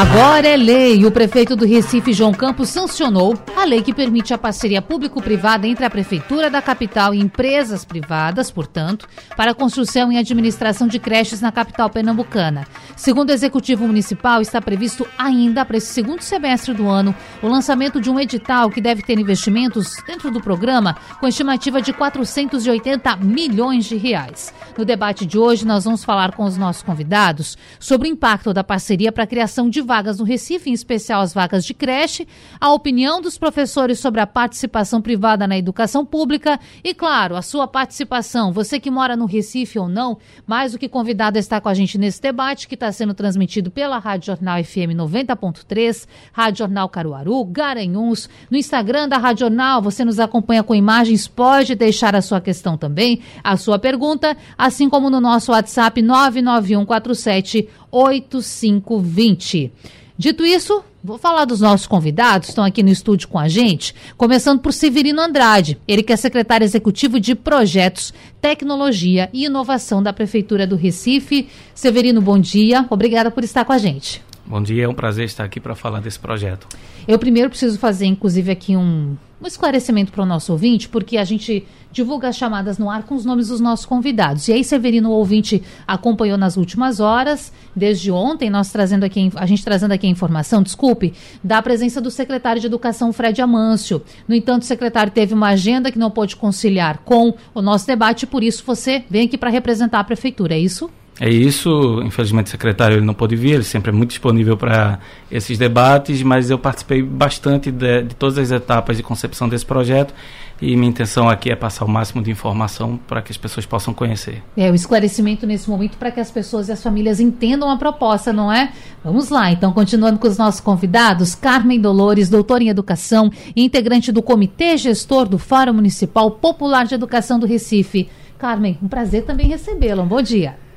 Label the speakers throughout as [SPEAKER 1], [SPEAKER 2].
[SPEAKER 1] Agora é lei. O prefeito do Recife, João Campos, sancionou a lei que permite a parceria público-privada entre a prefeitura da capital e empresas privadas, portanto, para a construção e administração de creches na capital pernambucana. Segundo o executivo municipal, está previsto ainda para esse segundo semestre do ano o lançamento de um edital que deve ter investimentos dentro do programa com estimativa de 480 milhões de reais. No debate de hoje, nós vamos falar com os nossos convidados sobre o impacto da parceria para a criação de vagas no Recife, em especial as vagas de creche, a opinião dos professores sobre a participação privada na educação pública e, claro, a sua participação. Você que mora no Recife ou não, mais do que convidado a estar com a gente nesse debate que está sendo transmitido pela Rádio Jornal FM 90.3, Rádio Jornal Caruaru, Garanhuns, no Instagram da Rádio Jornal, você nos acompanha com imagens, pode deixar a sua questão também, a sua pergunta, assim como no nosso WhatsApp 99147 8520. Dito isso, vou falar dos nossos convidados, estão aqui no estúdio com a gente, começando por Severino Andrade, ele que é secretário executivo de Projetos, Tecnologia e Inovação da Prefeitura do Recife. Severino, bom dia, obrigada por estar com a gente.
[SPEAKER 2] Bom dia, é um prazer estar aqui para falar desse projeto.
[SPEAKER 1] Eu primeiro preciso fazer, inclusive, aqui um, um esclarecimento para o nosso ouvinte, porque a gente divulga as chamadas no ar com os nomes dos nossos convidados. E aí, Severino, o ouvinte acompanhou nas últimas horas, desde ontem, nós trazendo aqui, a gente trazendo aqui a informação, desculpe, da presença do secretário de Educação, Fred Amâncio. No entanto, o secretário teve uma agenda que não pôde conciliar com o nosso debate, por isso você vem aqui para representar a prefeitura, é isso?
[SPEAKER 2] É isso, infelizmente o secretário ele não pôde vir, ele sempre é muito disponível para esses debates, mas eu participei bastante de, de, todas as etapas de concepção desse projeto e minha intenção aqui é passar o máximo de informação para que as pessoas possam conhecer.
[SPEAKER 1] É, o esclarecimento nesse momento para que as pessoas e as famílias entendam a proposta, não é? Vamos lá, então, continuando com os nossos convidados, Carmen Dolores, doutora em Educação e integrante do Comitê Gestor do Fórum Municipal Popular de Educação do Recife. Carmen, um prazer também recebê-la. Um bom dia.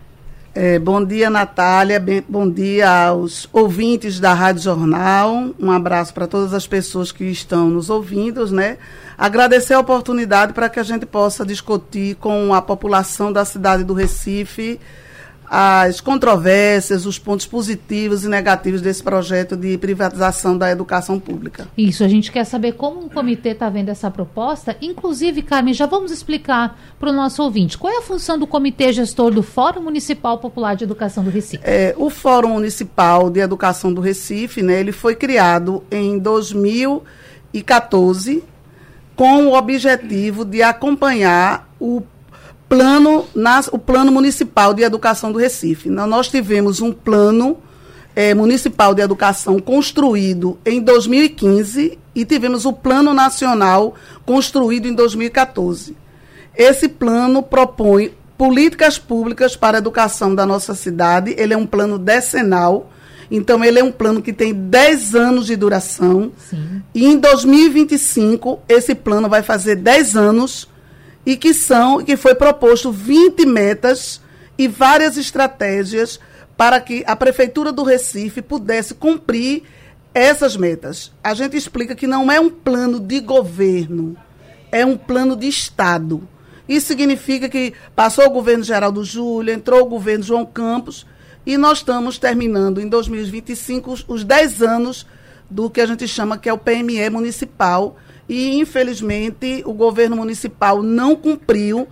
[SPEAKER 3] É, bom dia, Natália. Bem, bom dia aos ouvintes da Rádio Jornal. Um abraço para todas as pessoas que estão nos ouvindo, né? Agradecer a oportunidade para que a gente possa discutir com a população da cidade do Recife as controvérsias, os pontos positivos e negativos desse projeto de privatização da educação pública.
[SPEAKER 1] Isso, a gente quer saber como o comitê está vendo essa proposta. Inclusive, Carmen, já vamos explicar para o nosso ouvinte qual é a função do comitê gestor do Fórum Municipal Popular de Educação do Recife.
[SPEAKER 3] É, o Fórum Municipal de Educação do Recife, né, ele foi criado em 2014 com o objetivo de acompanhar o plano, nas, o plano municipal de educação do Recife. Nós tivemos um plano é, municipal de educação construído em 2015 e tivemos o plano nacional construído em 2014. Esse plano propõe políticas públicas para a educação da nossa cidade. Ele é um plano decenal. Então, ele é um plano que tem 10 anos de duração. Sim. E em 2025, esse plano vai fazer 10 anos e que são que foi proposto 20 metas e várias estratégias para que a prefeitura do Recife pudesse cumprir essas metas. A gente explica que não é um plano de governo, é um plano de Estado. Isso significa que passou o governo Geraldo Júlio, entrou o governo João Campos e nós estamos terminando em 2025 os, os 10 anos do que a gente chama que é o PME municipal, e, infelizmente, o governo municipal não cumpriu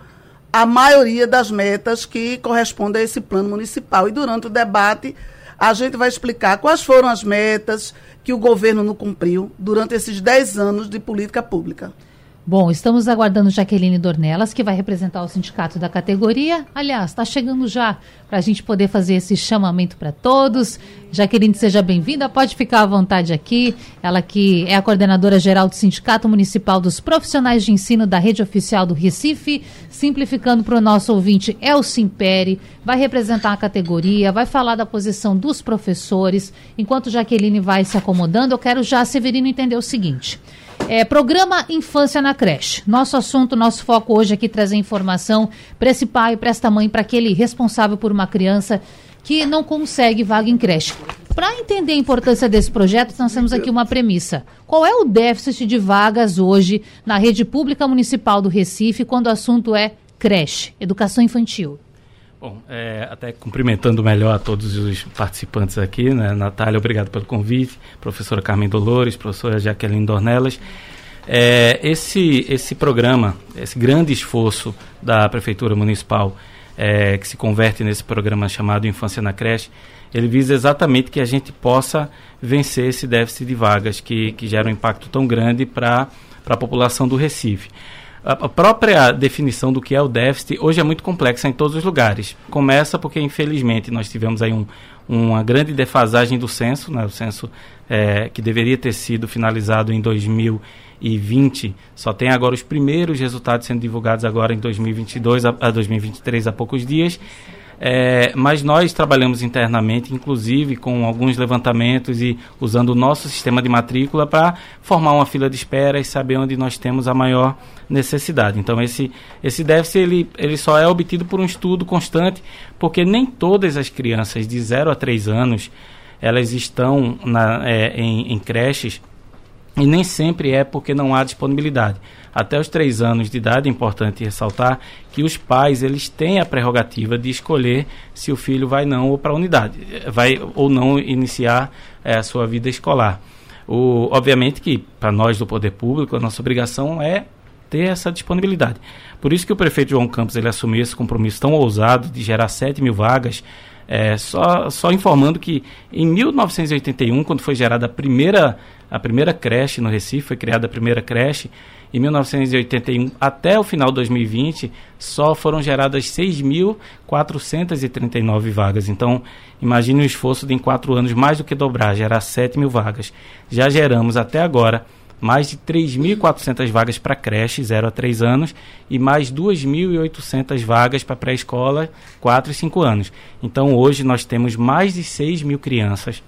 [SPEAKER 3] a maioria das metas que correspondem a esse plano municipal. E durante o debate, a gente vai explicar quais foram as metas que o governo não cumpriu durante esses 10 anos de política pública.
[SPEAKER 1] Bom, estamos aguardando Jaqueline Dornelas, que vai representar o sindicato da categoria. Aliás, está chegando já para a gente poder fazer esse chamamento para todos. Jaqueline, seja bem-vinda, pode ficar à vontade aqui. Ela que é a coordenadora geral do Sindicato Municipal dos Profissionais de Ensino da Rede Oficial do Recife. Simplificando para o nosso ouvinte, é o Simpere, vai representar a categoria, vai falar da posição dos professores. Enquanto Jaqueline vai se acomodando, eu quero já, Severino, entender o seguinte. É, programa Infância na Creche. Nosso assunto, nosso foco hoje aqui trazer informação para esse pai, para esta mãe, para aquele responsável por uma criança que não consegue vaga em creche. Para entender a importância desse projeto, nós temos aqui uma premissa. Qual é o déficit de vagas hoje na rede pública municipal do Recife quando o assunto é creche, educação infantil?
[SPEAKER 2] Bom, é, até cumprimentando melhor a todos os participantes aqui, né? Natália, obrigado pelo convite, professora Carmen Dolores, professora Jaqueline Dornelas. É, esse, esse programa, esse grande esforço da Prefeitura Municipal, é, que se converte nesse programa chamado Infância na Creche, ele visa exatamente que a gente possa vencer esse déficit de vagas que, que gera um impacto tão grande para a população do Recife a própria definição do que é o déficit hoje é muito complexa em todos os lugares. Começa porque, infelizmente, nós tivemos aí um, uma grande defasagem do censo, né? o censo é, que deveria ter sido finalizado em 2020, só tem agora os primeiros resultados sendo divulgados agora em 2022 a, a 2023, há poucos dias. É, mas nós trabalhamos internamente, inclusive com alguns levantamentos e usando o nosso sistema de matrícula para formar uma fila de espera e saber onde nós temos a maior necessidade. Então esse, esse déficit ele, ele só é obtido por um estudo constante, porque nem todas as crianças de 0 a 3 anos elas estão na, é, em, em creches e nem sempre é porque não há disponibilidade até os três anos de idade, é importante ressaltar que os pais eles têm a prerrogativa de escolher se o filho vai não ou para a unidade, vai ou não iniciar é, a sua vida escolar. O, obviamente que para nós do poder público a nossa obrigação é ter essa disponibilidade. Por isso que o prefeito João Campos ele assumiu esse compromisso tão ousado de gerar 7 mil vagas é, só, só informando que em 1981, quando foi gerada a primeira, a primeira creche no Recife, foi criada a primeira creche, em 1981 até o final de 2020, só foram geradas 6.439 vagas. Então, imagine o esforço de em quatro anos mais do que dobrar, gerar 7 mil vagas. Já geramos até agora mais de 3.400 vagas para creche 0 a 3 anos e mais 2.800 vagas para pré-escola 4 e 5 anos. Então hoje nós temos mais de 6 mil crianças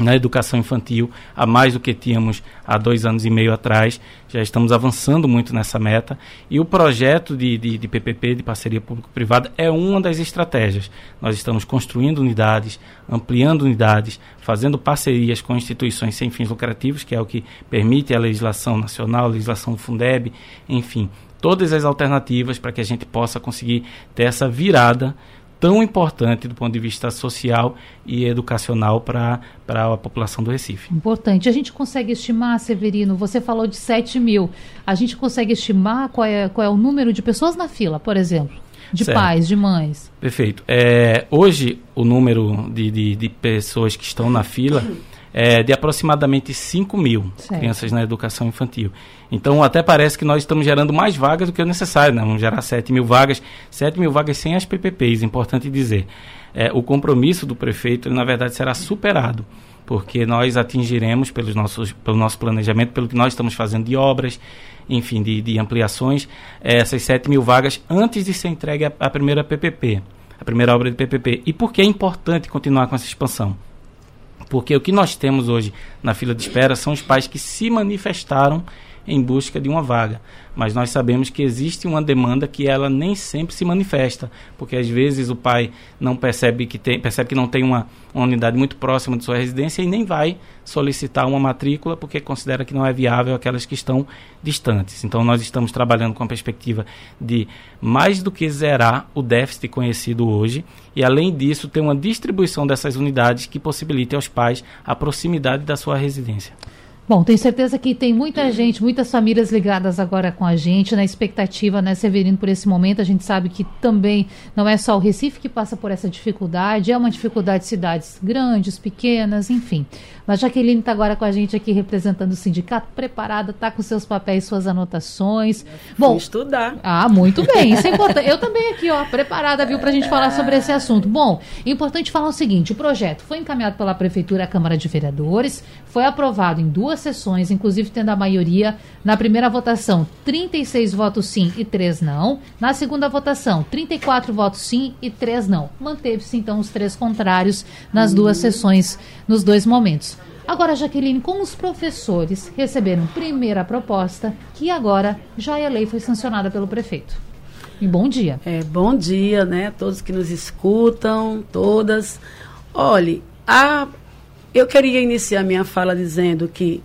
[SPEAKER 2] na educação infantil, a mais do que tínhamos há dois anos e meio atrás. Já estamos avançando muito nessa meta. E o projeto de, de, de PPP, de parceria público-privada, é uma das estratégias. Nós estamos construindo unidades, ampliando unidades, fazendo parcerias com instituições sem fins lucrativos, que é o que permite a legislação nacional, a legislação Fundeb, enfim. Todas as alternativas para que a gente possa conseguir ter essa virada tão importante do ponto de vista social e educacional para a população do Recife.
[SPEAKER 1] Importante. A gente consegue estimar, Severino, você falou de 7 mil. A gente consegue estimar qual é, qual é o número de pessoas na fila, por exemplo? De certo. pais, de mães.
[SPEAKER 2] Perfeito. É, hoje, o número de, de, de pessoas que estão na fila é, de aproximadamente 5 mil certo. crianças na educação infantil. Então, até parece que nós estamos gerando mais vagas do que o necessário, né? vamos gerar 7 mil vagas, 7 mil vagas sem as PPPs, importante dizer. É, o compromisso do prefeito, na verdade, será superado, porque nós atingiremos, pelos nossos, pelo nosso planejamento, pelo que nós estamos fazendo de obras, enfim, de, de ampliações, é, essas 7 mil vagas antes de ser entregue a, a primeira PPP, a primeira obra de PPP. E por que é importante continuar com essa expansão? Porque o que nós temos hoje na fila de espera são os pais que se manifestaram em busca de uma vaga. Mas nós sabemos que existe uma demanda que ela nem sempre se manifesta, porque às vezes o pai não percebe que tem, percebe que não tem uma, uma unidade muito próxima de sua residência e nem vai solicitar uma matrícula porque considera que não é viável aquelas que estão distantes. Então nós estamos trabalhando com a perspectiva de mais do que zerar o déficit conhecido hoje e além disso ter uma distribuição dessas unidades que possibilite aos pais a proximidade da sua residência.
[SPEAKER 1] Bom, tenho certeza que tem muita gente, muitas famílias ligadas agora com a gente, na expectativa, né, Severino, por esse momento. A gente sabe que também não é só o Recife que passa por essa dificuldade, é uma dificuldade de cidades grandes, pequenas, enfim. Mas Jaqueline está agora com a gente aqui representando o sindicato, preparada, está com seus papéis, suas anotações.
[SPEAKER 4] Bom, estudar.
[SPEAKER 1] Ah, muito bem, isso é importante. Eu também aqui, ó, preparada, viu, para a gente falar sobre esse assunto. Bom, importante falar o seguinte: o projeto foi encaminhado pela Prefeitura à Câmara de Vereadores, foi aprovado em duas sessões, inclusive tendo a maioria na primeira votação, 36 votos sim e 3 não. Na segunda votação, 34 votos sim e 3 não. Manteve-se então os três contrários nas duas sessões, nos dois momentos. Agora, Jaqueline, como os professores receberam primeira proposta, que agora já a lei foi sancionada pelo prefeito? E bom dia.
[SPEAKER 4] É, bom dia, né? Todos que nos escutam, todas. Olhe, a, eu queria iniciar minha fala dizendo que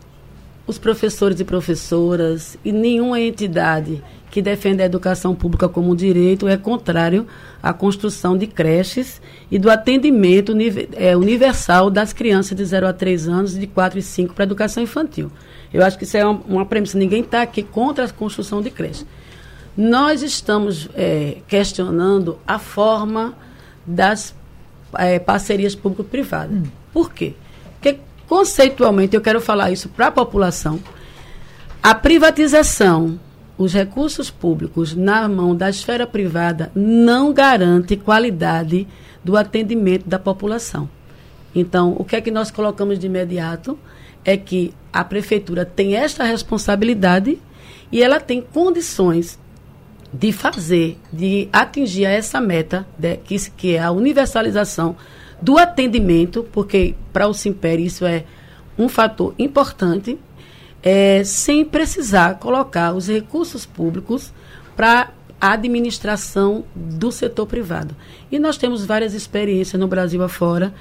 [SPEAKER 4] os professores e professoras e nenhuma entidade que defende a educação pública como direito é contrário à construção de creches e do atendimento é, universal das crianças de 0 a 3 anos e de 4 e 5 para a educação infantil. Eu acho que isso é uma, uma premissa. Ninguém está aqui contra a construção de creches. Nós estamos é, questionando a forma das é, parcerias público-privadas. Hum. Por quê? Porque, conceitualmente, eu quero falar isso para a população. A privatização os recursos públicos na mão da esfera privada não garante qualidade do atendimento da população. Então, o que é que nós colocamos de imediato é que a prefeitura tem esta responsabilidade e ela tem condições de fazer, de atingir essa meta, de, que, que é a universalização do atendimento, porque para o Simpério isso é um fator importante é, sem precisar colocar os recursos públicos para a administração do setor privado. E nós temos várias experiências no Brasil afora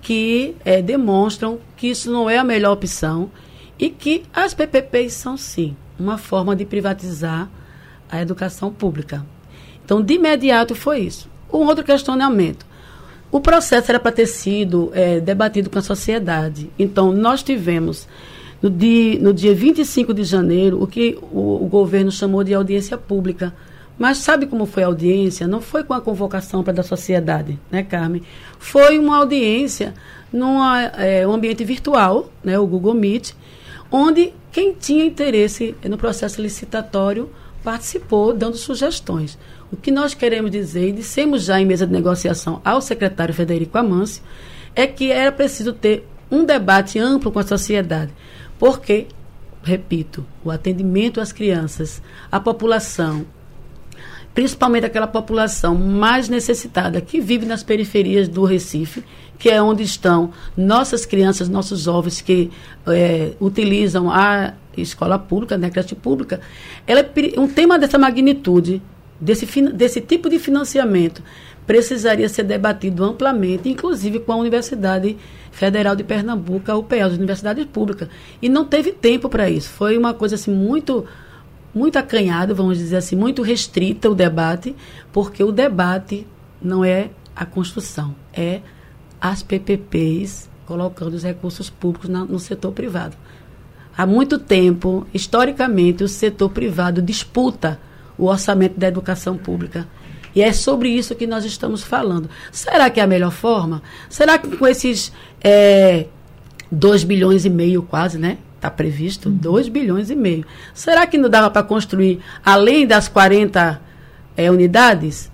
[SPEAKER 4] que é, demonstram que isso não é a melhor opção e que as PPPs são, sim, uma forma de privatizar a educação pública. Então, de imediato foi isso. Um outro questionamento. O processo era para ter sido é, debatido com a sociedade. Então, nós tivemos no dia, no dia 25 de janeiro, o que o, o governo chamou de audiência pública. Mas sabe como foi a audiência? Não foi com a convocação para da sociedade, né, Carmen? Foi uma audiência num é, um ambiente virtual, né, o Google Meet, onde quem tinha interesse no processo licitatório participou, dando sugestões. O que nós queremos dizer, e dissemos já em mesa de negociação ao secretário Federico Amâncio, é que era preciso ter um debate amplo com a sociedade. Porque, repito, o atendimento às crianças, à população, principalmente aquela população mais necessitada que vive nas periferias do Recife, que é onde estão nossas crianças, nossos jovens que é, utilizam a escola pública, né, a creche pública, ela é um tema dessa magnitude, desse, desse tipo de financiamento, precisaria ser debatido amplamente, inclusive com a Universidade Federal de Pernambuco, a UPE, as universidades públicas. E não teve tempo para isso. Foi uma coisa assim muito muito acanhada, vamos dizer assim, muito restrita o debate, porque o debate não é a construção, é as PPPs colocando os recursos públicos na, no setor privado. Há muito tempo, historicamente, o setor privado disputa o orçamento da educação pública. E é sobre isso que nós estamos falando. Será que é a melhor forma? Será que com esses é, 2 bilhões e meio quase, né? Está previsto uhum. 2 bilhões e meio. Será que não dava para construir, além das 40 é, unidades?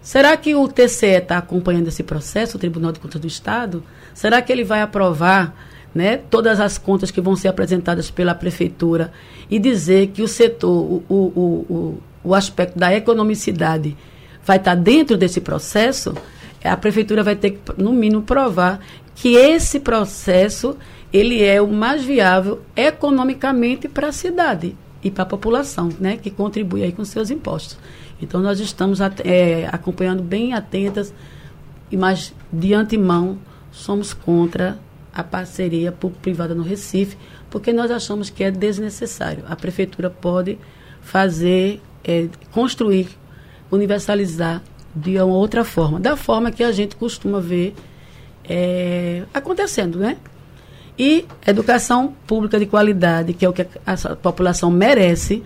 [SPEAKER 4] Será que o TCE está acompanhando esse processo, o Tribunal de Contas do Estado? Será que ele vai aprovar né, todas as contas que vão ser apresentadas pela Prefeitura e dizer que o setor, o, o, o, o aspecto da economicidade vai estar dentro desse processo, a prefeitura vai ter que, no mínimo, provar que esse processo ele é o mais viável economicamente para a cidade e para a população, né, que contribui aí com seus impostos. Então nós estamos é, acompanhando bem atentas, mas de antemão somos contra a parceria público-privada no Recife, porque nós achamos que é desnecessário. A prefeitura pode fazer, é, construir universalizar de uma outra forma, da forma que a gente costuma ver é, acontecendo, né? E educação pública de qualidade, que é o que a população merece,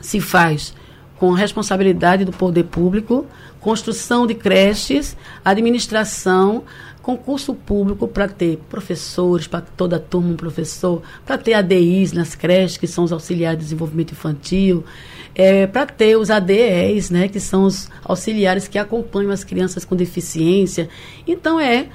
[SPEAKER 4] se faz com responsabilidade do poder público, construção de creches, administração, concurso público para ter professores, para toda a turma um professor, para ter ADIs nas creches, que são os auxiliares de desenvolvimento infantil, é, para ter os ADEs, né, que são os auxiliares que acompanham as crianças com deficiência. Então, é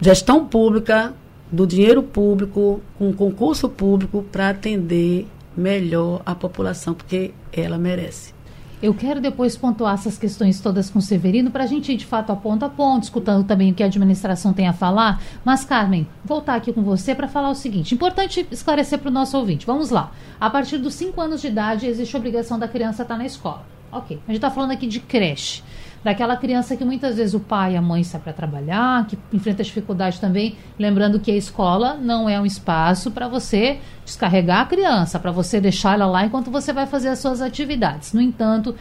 [SPEAKER 4] gestão pública, do dinheiro público, com concurso público, para atender melhor a população, porque ela merece.
[SPEAKER 1] Eu quero depois pontuar essas questões todas com o Severino para a gente ir de fato a ponto a ponto, escutando também o que a administração tem a falar. Mas, Carmen, voltar aqui com você para falar o seguinte: importante esclarecer para o nosso ouvinte. Vamos lá. A partir dos 5 anos de idade, existe a obrigação da criança estar na escola. Ok. A gente está falando aqui de creche daquela criança que muitas vezes o pai e a mãe saem para trabalhar, que enfrenta dificuldade também, lembrando que a escola não é um espaço para você descarregar a criança, para você deixar ela lá enquanto você vai fazer as suas atividades. No entanto,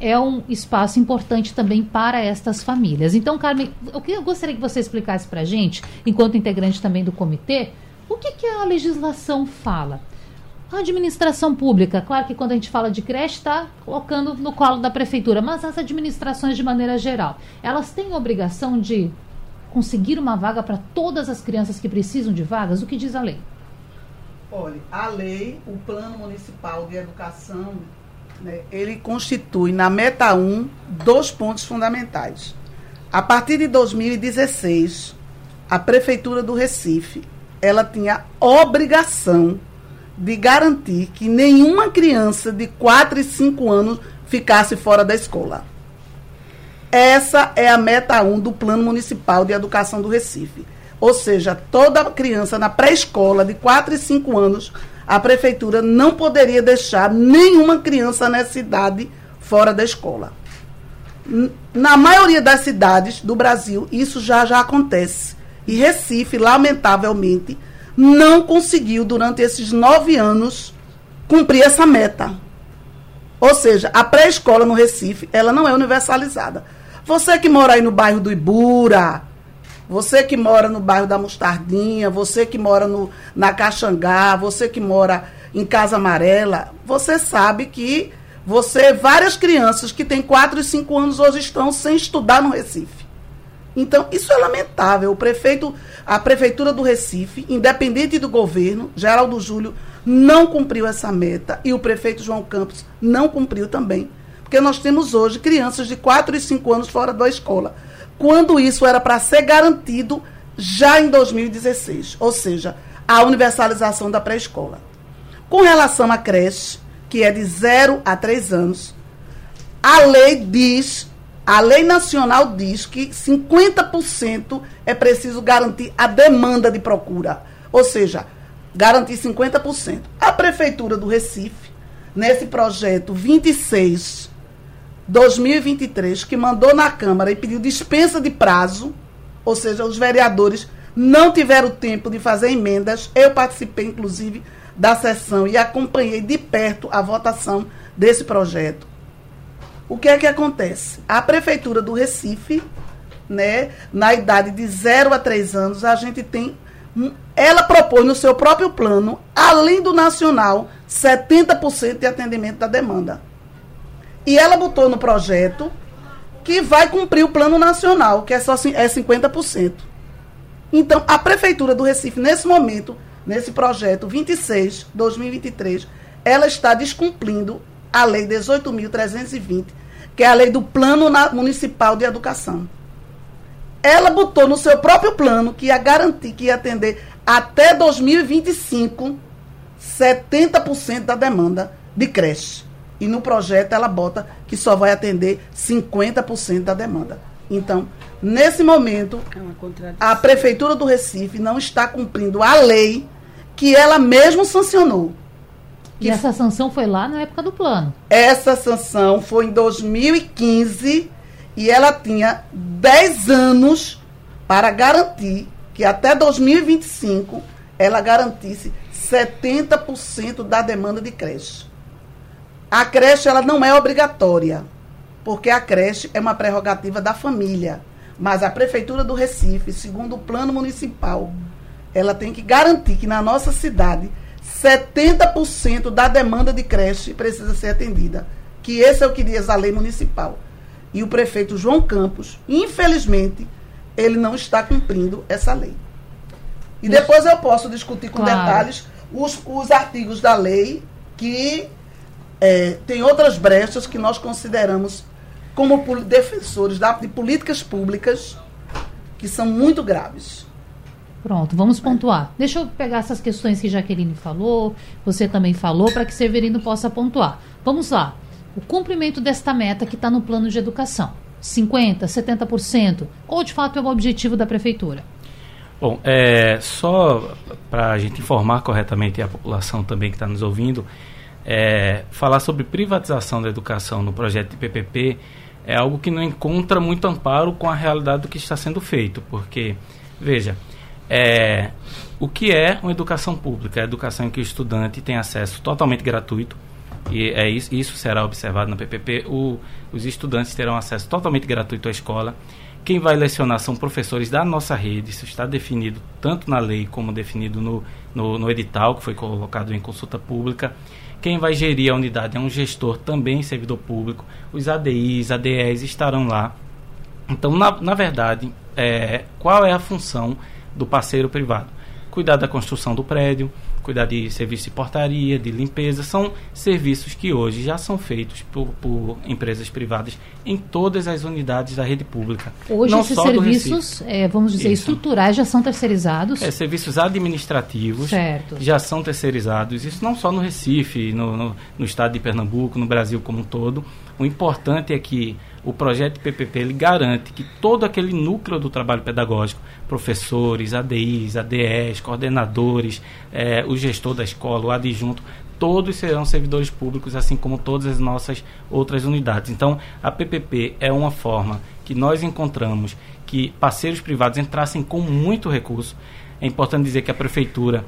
[SPEAKER 1] é um espaço importante também para estas famílias. Então, Carmen, eu gostaria que você explicasse para a gente, enquanto integrante também do comitê, o que, que a legislação fala a administração pública, claro que quando a gente fala de creche, está colocando no colo da prefeitura, mas as administrações de maneira geral, elas têm obrigação de conseguir uma vaga para todas as crianças que precisam de vagas? O que diz a lei?
[SPEAKER 3] Olha, a lei, o Plano Municipal de Educação, né, ele constitui na meta 1 dois pontos fundamentais. A partir de 2016, a Prefeitura do Recife, ela tinha obrigação de garantir que nenhuma criança de 4 e 5 anos ficasse fora da escola. Essa é a meta 1 do Plano Municipal de Educação do Recife. Ou seja, toda criança na pré-escola de 4 e 5 anos, a prefeitura não poderia deixar nenhuma criança nessa idade fora da escola. Na maioria das cidades do Brasil, isso já já acontece. E Recife, lamentavelmente, não conseguiu, durante esses nove anos, cumprir essa meta. Ou seja, a pré-escola no Recife, ela não é universalizada. Você que mora aí no bairro do Ibura, você que mora no bairro da Mostardinha, você que mora no, na Caxangá, você que mora em Casa Amarela, você sabe que você, várias crianças que têm 4 e 5 anos hoje estão sem estudar no Recife. Então, isso é lamentável. O prefeito, a prefeitura do Recife, independente do governo, Geraldo Júlio, não cumpriu essa meta e o prefeito João Campos não cumpriu também. Porque nós temos hoje crianças de 4 e 5 anos fora da escola. Quando isso era para ser garantido já em 2016, ou seja, a universalização da pré-escola. Com relação à creche, que é de 0 a 3 anos, a lei diz a lei nacional diz que 50% é preciso garantir a demanda de procura. Ou seja, garantir 50%. A Prefeitura do Recife, nesse projeto 26 2023, que mandou na Câmara e pediu dispensa de prazo, ou seja, os vereadores não tiveram tempo de fazer emendas. Eu participei, inclusive, da sessão e acompanhei de perto a votação desse projeto. O que é que acontece? A prefeitura do Recife, né, na idade de 0 a 3 anos, a gente tem ela propõe no seu próprio plano, além do nacional, 70% de atendimento da demanda. E ela botou no projeto que vai cumprir o plano nacional, que é só é 50%. Então, a prefeitura do Recife nesse momento, nesse projeto 26 2023, ela está descumprindo a lei 18.320 que é a lei do Plano Municipal de Educação. Ela botou no seu próprio plano que ia garantir que ia atender até 2025 70% da demanda de creche. E no projeto ela bota que só vai atender 50% da demanda. Então, nesse momento, é a Prefeitura do Recife não está cumprindo a lei que ela mesma sancionou.
[SPEAKER 1] E essa sanção foi lá na época do plano?
[SPEAKER 3] Essa sanção foi em 2015 e ela tinha 10 anos para garantir que até 2025 ela garantisse 70% da demanda de creche. A creche ela não é obrigatória, porque a creche é uma prerrogativa da família. Mas a prefeitura do Recife, segundo o plano municipal, ela tem que garantir que na nossa cidade 70% da demanda de creche precisa ser atendida. Que esse é o que diz a lei municipal. E o prefeito João Campos, infelizmente, ele não está cumprindo essa lei. E depois eu posso discutir com claro. detalhes os, os artigos da lei que é, tem outras brechas que nós consideramos como defensores da, de políticas públicas que são muito graves.
[SPEAKER 1] Pronto, vamos pontuar. Deixa eu pegar essas questões que Jaqueline falou, você também falou, para que Severino possa pontuar. Vamos lá. o cumprimento desta meta que está no plano de educação? 50%, 70%? Ou de fato é o objetivo da prefeitura?
[SPEAKER 2] Bom, é, só para a gente informar corretamente a população também que está nos ouvindo, é, falar sobre privatização da educação no projeto de PPP é algo que não encontra muito amparo com a realidade do que está sendo feito, porque, veja, é, o que é uma educação pública? É a educação em que o estudante tem acesso totalmente gratuito, e é isso, isso será observado na PPP, o, os estudantes terão acesso totalmente gratuito à escola, quem vai lecionar são professores da nossa rede, isso está definido tanto na lei como definido no, no, no edital, que foi colocado em consulta pública. Quem vai gerir a unidade é um gestor, também servidor público. Os ADIs, ADEs estarão lá. Então, na, na verdade, é, qual é a função do parceiro privado? Cuidar da construção do prédio, cuidar de serviço de portaria, de limpeza, são serviços que hoje já são feitos por, por empresas privadas em todas as unidades da rede pública.
[SPEAKER 1] Hoje esses serviços, é, vamos dizer, Isso. estruturais já são terceirizados?
[SPEAKER 2] É, serviços administrativos certo. já são terceirizados. Isso não só no Recife, no, no, no estado de Pernambuco, no Brasil como um todo. O importante é que o projeto PPP ele garante que todo aquele núcleo do trabalho pedagógico, professores, ADIs, ADEs, coordenadores, é, o gestor da escola, o adjunto, todos serão servidores públicos, assim como todas as nossas outras unidades. Então, a PPP é uma forma que nós encontramos que parceiros privados entrassem com muito recurso. É importante dizer que a prefeitura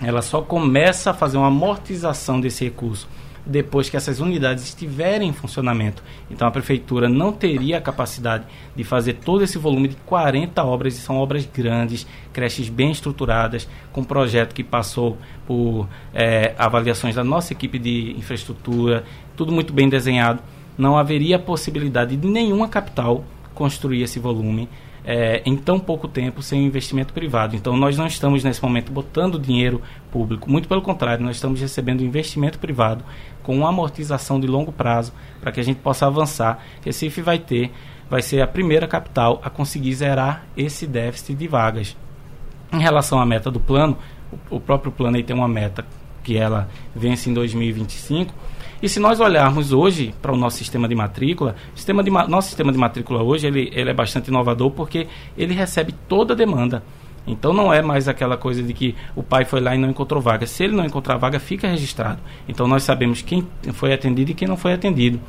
[SPEAKER 2] ela só começa a fazer uma amortização desse recurso depois que essas unidades estiverem em funcionamento. Então a prefeitura não teria a capacidade de fazer todo esse volume de 40 obras, e são obras grandes, creches bem estruturadas, com projeto que passou por é, avaliações da nossa equipe de infraestrutura, tudo muito bem desenhado. Não haveria possibilidade de nenhuma capital construir esse volume é, em tão pouco tempo sem investimento privado. Então, nós não estamos nesse momento botando dinheiro público, muito pelo contrário, nós estamos recebendo investimento privado com uma amortização de longo prazo para que a gente possa avançar. Recife vai ter, vai ser a primeira capital a conseguir zerar esse déficit de vagas. Em relação à meta do plano, o, o próprio plano aí tem uma meta que ela vence em 2025 e se nós olharmos hoje para o nosso sistema de matrícula, sistema de, nosso sistema de matrícula hoje ele, ele é bastante inovador porque ele recebe toda a demanda. Então não é mais aquela coisa de que o pai foi lá e não encontrou vaga. Se ele não encontrar vaga, fica registrado. Então nós sabemos quem foi atendido e quem não foi atendido.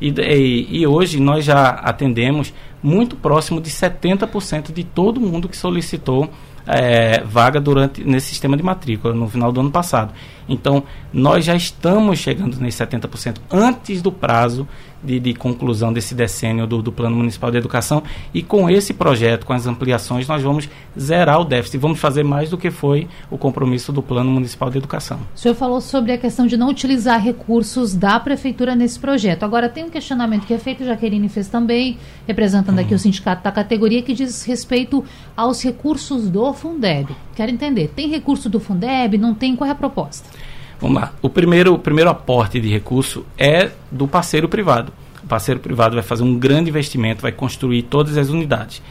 [SPEAKER 2] E, e, e hoje nós já atendemos muito próximo de 70% de todo mundo que solicitou é, vaga durante nesse sistema de matrícula no final do ano passado. Então, nós já estamos chegando nesse 70% antes do prazo de, de conclusão desse decênio do, do, Plano Municipal de Educação. E com esse projeto, com as ampliações, nós vamos zerar o déficit. Vamos fazer mais do que foi o compromisso do Plano Municipal de Educação.
[SPEAKER 1] O senhor falou sobre a questão de não utilizar recursos da Prefeitura nesse projeto. Agora, tem um questionamento que é feito, Jaqueline fez também, representando aqui o sindicato da categoria, que diz respeito aos recursos do Fundeb. Quero entender, tem recurso do Fundeb? Não tem? Qual é a proposta?
[SPEAKER 2] Vamos lá. O primeiro, o primeiro aporte de recurso é do parceiro privado. O parceiro privado vai fazer um grande investimento, vai construir todas as unidades.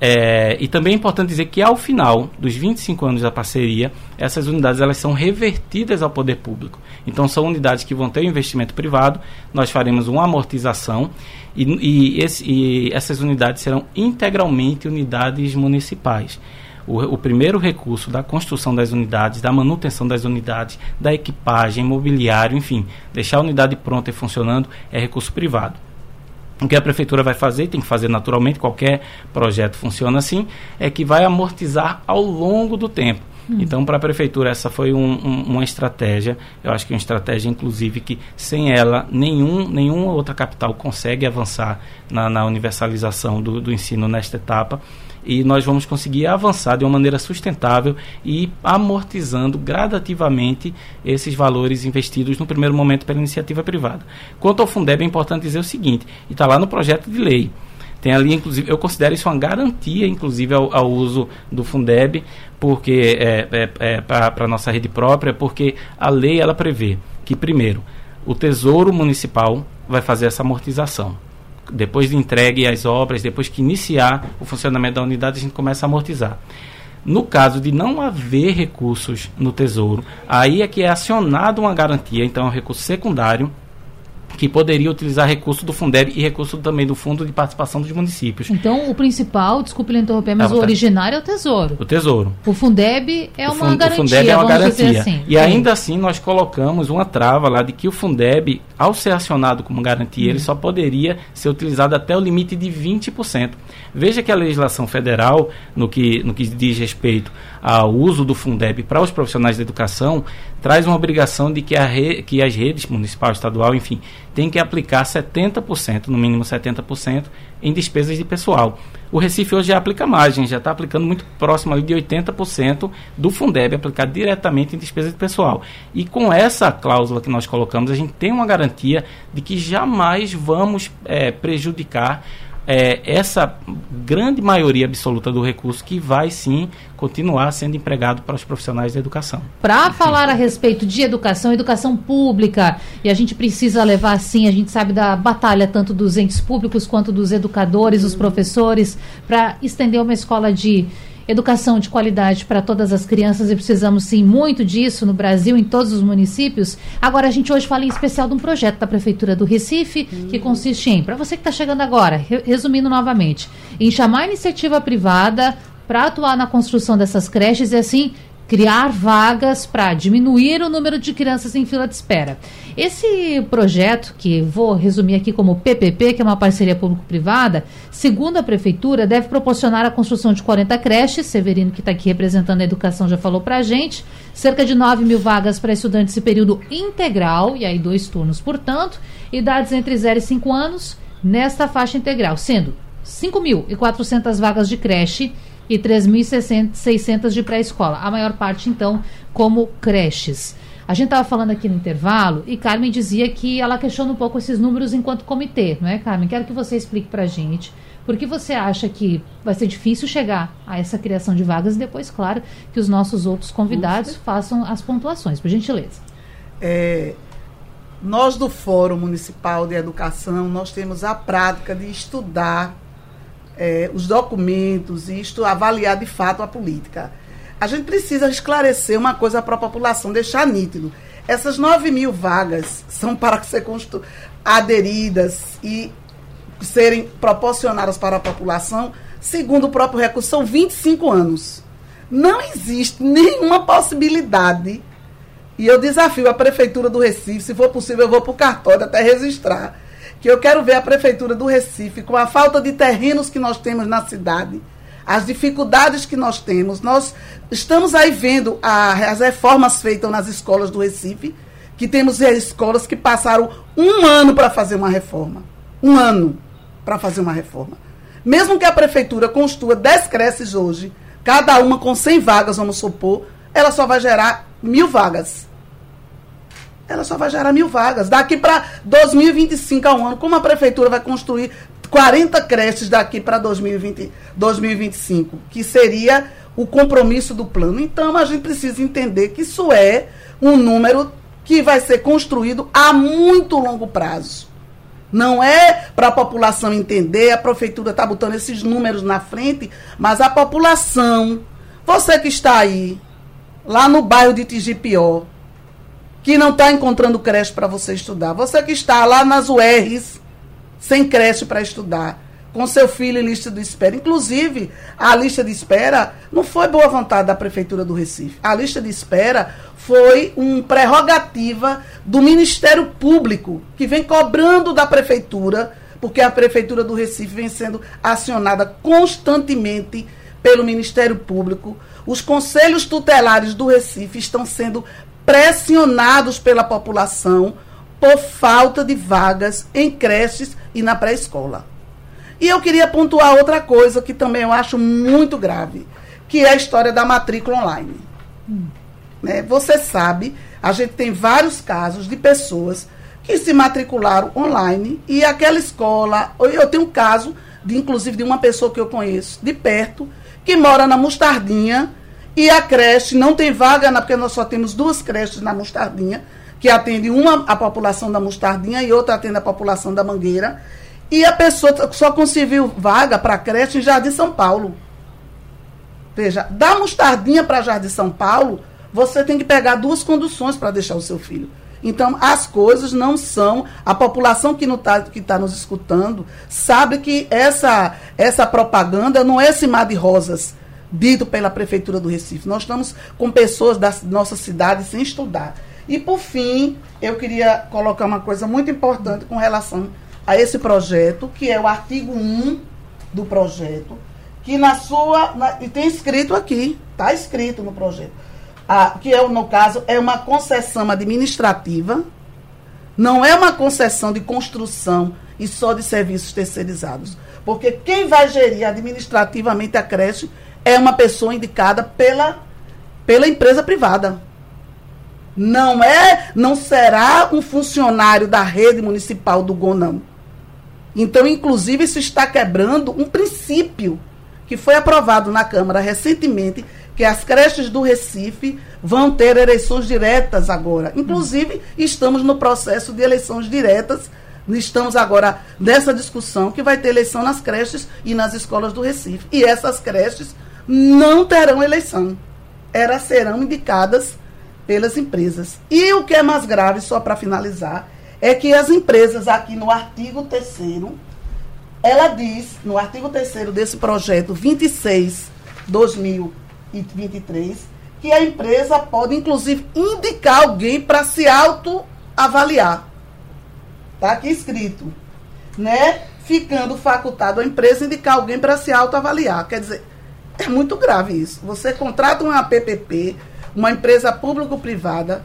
[SPEAKER 2] É, e também é importante dizer que ao final dos 25 anos da parceria, essas unidades elas são revertidas ao poder público. Então são unidades que vão ter investimento privado, nós faremos uma amortização e, e, esse, e essas unidades serão integralmente unidades municipais o, o primeiro recurso da construção das unidades, da manutenção das unidades, da equipagem, mobiliário, enfim, deixar a unidade pronta e funcionando é recurso privado. O que a prefeitura vai fazer, tem que fazer naturalmente, qualquer projeto funciona assim, é que vai amortizar ao longo do tempo. Hum. Então, para a prefeitura, essa foi um, um, uma estratégia, eu acho que uma estratégia, inclusive, que sem ela, nenhum, nenhuma outra capital consegue avançar na, na universalização do, do ensino nesta etapa e nós vamos conseguir avançar de uma maneira sustentável e amortizando gradativamente esses valores investidos no primeiro momento pela iniciativa privada. Quanto ao Fundeb, é importante dizer o seguinte, e está lá no projeto de lei, tem ali, inclusive, eu considero isso uma garantia, inclusive, ao, ao uso do Fundeb, porque é, é, é para a nossa rede própria, porque a lei ela prevê que, primeiro, o Tesouro Municipal vai fazer essa amortização depois de entregue as obras, depois que iniciar o funcionamento da unidade, a gente começa a amortizar. No caso de não haver recursos no Tesouro, aí é que é acionada uma garantia, então é um recurso secundário, que poderia utilizar recurso do Fundeb e recurso também do Fundo de Participação dos Municípios.
[SPEAKER 1] Então, o principal, desculpe interromper, mas ah, o originário é o Tesouro.
[SPEAKER 2] O Tesouro.
[SPEAKER 1] O Fundeb é
[SPEAKER 2] o
[SPEAKER 1] uma garantia.
[SPEAKER 2] O Fundeb é uma garantia. Assim. E ainda assim, nós colocamos uma trava lá de que o Fundeb, ao ser acionado como garantia, hum. ele só poderia ser utilizado até o limite de 20%. Veja que a legislação federal, no que, no que diz respeito ao uso do Fundeb para os profissionais da educação, traz uma obrigação de que, a re, que as redes municipal, estadual, enfim, têm que aplicar 70%, no mínimo 70%, em despesas de pessoal. O Recife hoje já aplica mais, já está aplicando muito próximo ali de 80% do Fundeb aplicado diretamente em despesas de pessoal. E com essa cláusula que nós colocamos, a gente tem uma garantia de que jamais vamos é, prejudicar é, essa grande maioria absoluta do recurso que vai sim continuar sendo empregado para os profissionais da educação.
[SPEAKER 1] Para falar a respeito de educação, educação pública, e a gente precisa levar sim, a gente sabe da batalha tanto dos entes públicos quanto dos educadores, dos professores, para estender uma escola de educação de qualidade para todas as crianças e precisamos sim muito disso no Brasil, em todos os municípios. Agora, a gente hoje fala em especial de um projeto da Prefeitura do Recife, hum. que consiste em, para você que está chegando agora, re resumindo novamente, em chamar a iniciativa privada para atuar na construção dessas creches e assim criar vagas para diminuir o número de crianças em fila de espera. Esse projeto, que vou resumir aqui como PPP, que é uma parceria público-privada, segundo a Prefeitura, deve proporcionar a construção de 40 creches. Severino, que está aqui representando a educação, já falou para a gente. Cerca de 9 mil vagas para estudantes em período integral, e aí dois turnos, portanto. Idades entre 0 e 5 anos, nesta faixa integral, sendo 5.400 vagas de creche e 3.600 de pré-escola. A maior parte, então, como creches. A gente estava falando aqui no intervalo e Carmen dizia que ela questiona um pouco esses números enquanto comitê, não é, Carmen? Quero que você explique para a gente. Por que você acha que vai ser difícil chegar a essa criação de vagas e depois, claro, que os nossos outros convidados façam as pontuações, por gentileza?
[SPEAKER 3] É, nós do Fórum Municipal de Educação, nós temos a prática de estudar é, os documentos isto avaliar de fato a política. A gente precisa esclarecer uma coisa para a população, deixar nítido. Essas 9 mil vagas são para ser aderidas e serem proporcionadas para a população, segundo o próprio recurso, são 25 anos. Não existe nenhuma possibilidade, e eu desafio a Prefeitura do Recife, se for possível, eu vou para o cartório até registrar que eu quero ver a Prefeitura do Recife, com a falta de terrenos que nós temos na cidade, as dificuldades que nós temos. Nós estamos aí vendo a, as reformas feitas nas escolas do Recife, que temos escolas que passaram um ano para fazer uma reforma. Um ano para fazer uma reforma. Mesmo que a Prefeitura construa 10 creches hoje, cada uma com 100 vagas, vamos supor, ela só vai gerar mil vagas ela só vai gerar mil vagas. Daqui para 2025 a um ano, como a prefeitura vai construir 40 creches daqui para 2020, 2025, que seria o compromisso do plano. Então a gente precisa entender que isso é um número que vai ser construído a muito longo prazo. Não é para a população entender, a prefeitura está botando esses números na frente, mas a população, você que está aí, lá no bairro de Tigipió, que não está encontrando creche para você estudar. Você que está lá nas URs, sem creche para estudar, com seu filho em lista de espera. Inclusive, a lista de espera não foi boa vontade da Prefeitura do Recife. A lista de espera foi uma prerrogativa do Ministério Público, que vem cobrando da Prefeitura, porque a Prefeitura do Recife vem sendo acionada constantemente pelo Ministério Público. Os conselhos tutelares do Recife estão sendo pressionados pela população por falta de vagas em creches e na pré-escola. E eu queria pontuar outra coisa que também eu acho muito grave, que é a história da matrícula online. Hum. Né? Você sabe, a gente tem vários casos de pessoas que se matricularam online e aquela escola. Eu tenho um caso, de, inclusive, de uma pessoa que eu conheço de perto, que mora na Mostardinha e a creche não tem vaga, porque nós só temos duas creches na Mostardinha, que atende uma a população da Mostardinha e outra atende a população da Mangueira. E a pessoa só conseguiu vaga para creche em Jardim São Paulo. Veja, da Mostardinha para Jardim São Paulo, você tem que pegar duas conduções para deixar o seu filho. Então, as coisas não são. A população que está que tá nos escutando sabe que essa, essa propaganda não é esse mar de rosas dito pela Prefeitura do Recife. Nós estamos com pessoas da nossa cidade sem estudar. E, por fim, eu queria colocar uma coisa muito importante com relação a esse projeto, que é o artigo 1 do projeto, que na sua. Na, e tem escrito aqui, está escrito no projeto a, que é, no caso é uma concessão administrativa, não é uma concessão de construção e só de serviços terceirizados. Porque quem vai gerir administrativamente a creche é uma pessoa indicada pela, pela empresa privada. Não é, não será um funcionário da rede municipal do GONAM. Então, inclusive, isso está quebrando um princípio que foi aprovado na Câmara recentemente que as creches do Recife vão ter eleições diretas agora. Inclusive, estamos no processo de eleições diretas. Estamos agora nessa discussão que vai ter eleição nas creches e nas escolas do Recife. E essas creches não terão eleição. Elas serão indicadas pelas empresas. E o que é mais grave, só para finalizar, é que as empresas aqui no artigo 3 ela diz, no artigo 3 desse projeto 26 2000 2023, que a empresa pode, inclusive, indicar alguém para se autoavaliar. Está aqui escrito. Né? Ficando facultado a empresa indicar alguém para se autoavaliar. Quer dizer, é muito grave isso. Você contrata uma PPP, uma empresa público-privada,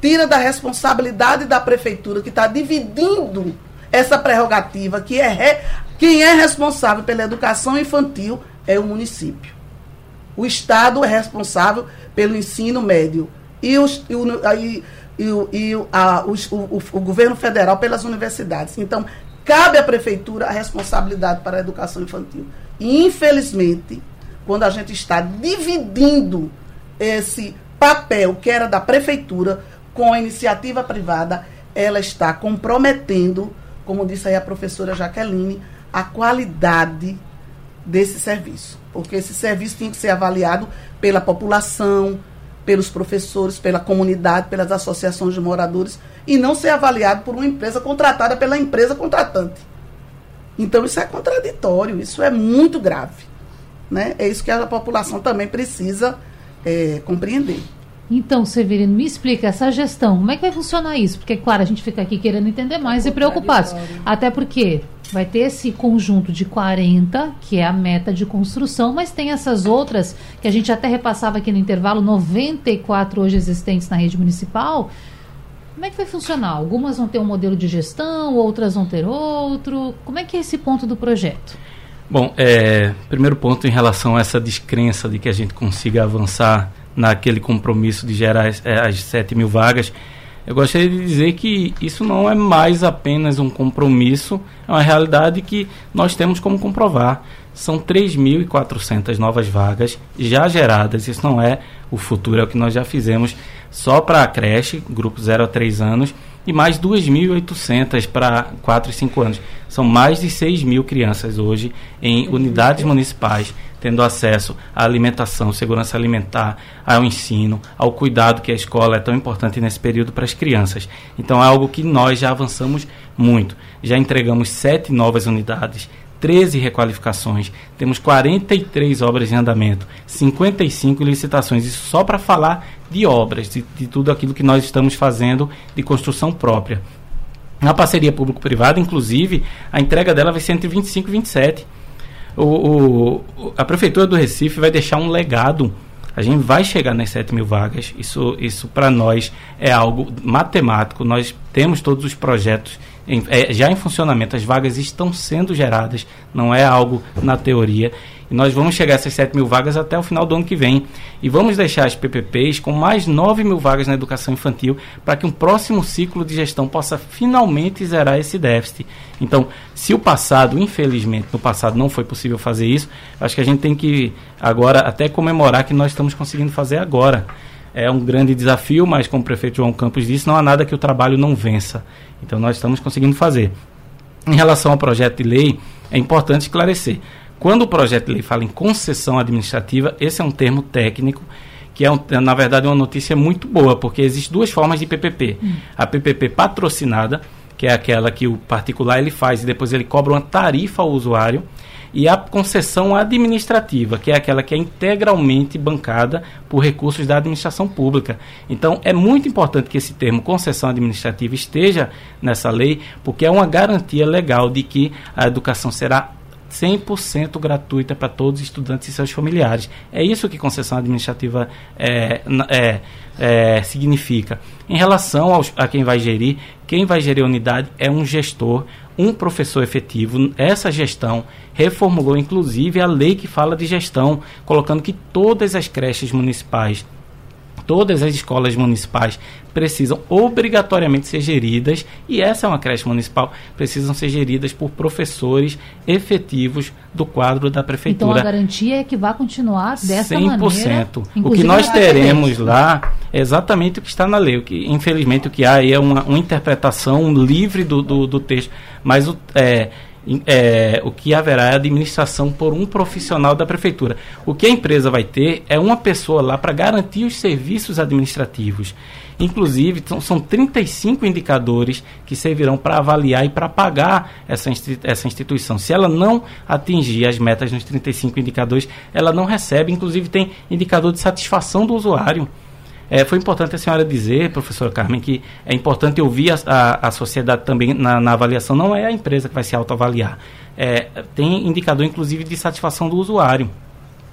[SPEAKER 3] tira da responsabilidade da prefeitura, que está dividindo essa prerrogativa, que é re... quem é responsável pela educação infantil é o município. O Estado é responsável pelo ensino médio e, os, e, o, e, e a, os, o, o, governo federal pelas universidades. Então, cabe à prefeitura a responsabilidade para a educação infantil. E, infelizmente, quando a gente está dividindo esse papel que era da prefeitura com a iniciativa privada, ela está comprometendo, como disse aí a professora Jaqueline, a qualidade desse serviço. Porque esse serviço tem que ser avaliado pela população, pelos professores, pela comunidade, pelas associações de moradores e não ser avaliado por uma empresa contratada pela empresa contratante. Então isso é contraditório, isso é muito grave. Né? É isso que a população também precisa é, compreender.
[SPEAKER 1] Então, Severino, me explica essa gestão, como é que vai funcionar isso? Porque, claro, a gente fica aqui querendo entender mais é e preocupados. Até porque vai ter esse conjunto de 40, que é a meta de construção, mas tem essas outras, que a gente até repassava aqui no intervalo, 94 hoje existentes na rede municipal. Como é que vai funcionar? Algumas vão ter um modelo de gestão, outras vão ter outro. Como é que é esse ponto do projeto?
[SPEAKER 2] Bom, é, primeiro ponto em relação a essa descrença de que a gente consiga avançar naquele compromisso de gerar as, é, as 7 mil vagas, eu gostaria de dizer que isso não é mais apenas um compromisso, é uma realidade que nós temos como comprovar. São 3.400 novas vagas já geradas, isso não é o futuro, é o que nós já fizemos só para a creche, grupo 0 a 3 anos, e mais 2.800 para 4 e 5 anos. São mais de 6 mil crianças hoje em unidades municipais tendo acesso à alimentação, segurança alimentar, ao ensino, ao cuidado que a escola é tão importante nesse período para as crianças. Então é algo que nós já avançamos muito. Já entregamos sete novas unidades, 13 requalificações, temos 43 obras em andamento, 55 licitações, isso só para falar de obras, de, de tudo aquilo que nós estamos fazendo de construção própria. Na parceria público-privada, inclusive, a entrega dela vai ser entre 25 e 27 o, o, a Prefeitura do Recife vai deixar um legado. A gente vai chegar nas 7 mil vagas. Isso, isso para nós é algo matemático. Nós temos todos os projetos em, é, já em funcionamento. As vagas estão sendo geradas, não é algo na teoria. E nós vamos chegar a essas 7 mil vagas até o final do ano que vem. E vamos deixar as PPPs com mais 9 mil vagas na educação infantil para que um próximo ciclo de gestão possa finalmente zerar esse déficit. Então, se o passado, infelizmente, no passado não foi possível fazer isso, acho que a gente tem que agora até comemorar que nós estamos conseguindo fazer agora. É um grande desafio, mas como o prefeito João Campos disse, não há nada que o trabalho não vença. Então nós estamos conseguindo fazer. Em relação ao projeto de lei, é importante esclarecer. Quando o projeto de lei fala em concessão administrativa, esse é um termo técnico que é, um, na verdade, uma notícia muito boa, porque existem duas formas de PPP. Hum. A PPP patrocinada, que é aquela que o particular ele faz e depois ele cobra uma tarifa ao usuário, e a concessão administrativa, que é aquela que é integralmente bancada por recursos da administração pública. Então, é muito importante que esse termo concessão administrativa esteja nessa lei, porque é uma garantia legal de que a educação será 100% gratuita para todos os estudantes e seus familiares. É isso que concessão administrativa é, é, é, significa. Em relação aos, a quem vai gerir, quem vai gerir a unidade é um gestor, um professor efetivo. Essa gestão reformulou, inclusive, a lei que fala de gestão, colocando que todas as creches municipais todas as escolas municipais precisam obrigatoriamente ser geridas, e essa é uma creche municipal, precisam ser geridas por professores efetivos do quadro da prefeitura. Então
[SPEAKER 1] a garantia é que vai continuar dessa 100%. maneira. 100%.
[SPEAKER 2] O que nós teremos lá é exatamente o que está na lei. O que, infelizmente, o que há aí é uma, uma interpretação livre do, do, do texto, mas o, é, é, o que haverá é administração por um profissional da prefeitura. O que a empresa vai ter é uma pessoa lá para garantir os serviços administrativos. Inclusive, são 35 indicadores que servirão para avaliar e para pagar essa, essa instituição. Se ela não atingir as metas nos 35 indicadores, ela não recebe. Inclusive, tem indicador de satisfação do usuário. É, foi importante a senhora dizer, professora Carmen, que é importante ouvir a, a, a sociedade também na, na, avaliação. Não é a empresa que vai se autoavaliar. É, tem indicador, inclusive, de satisfação do usuário.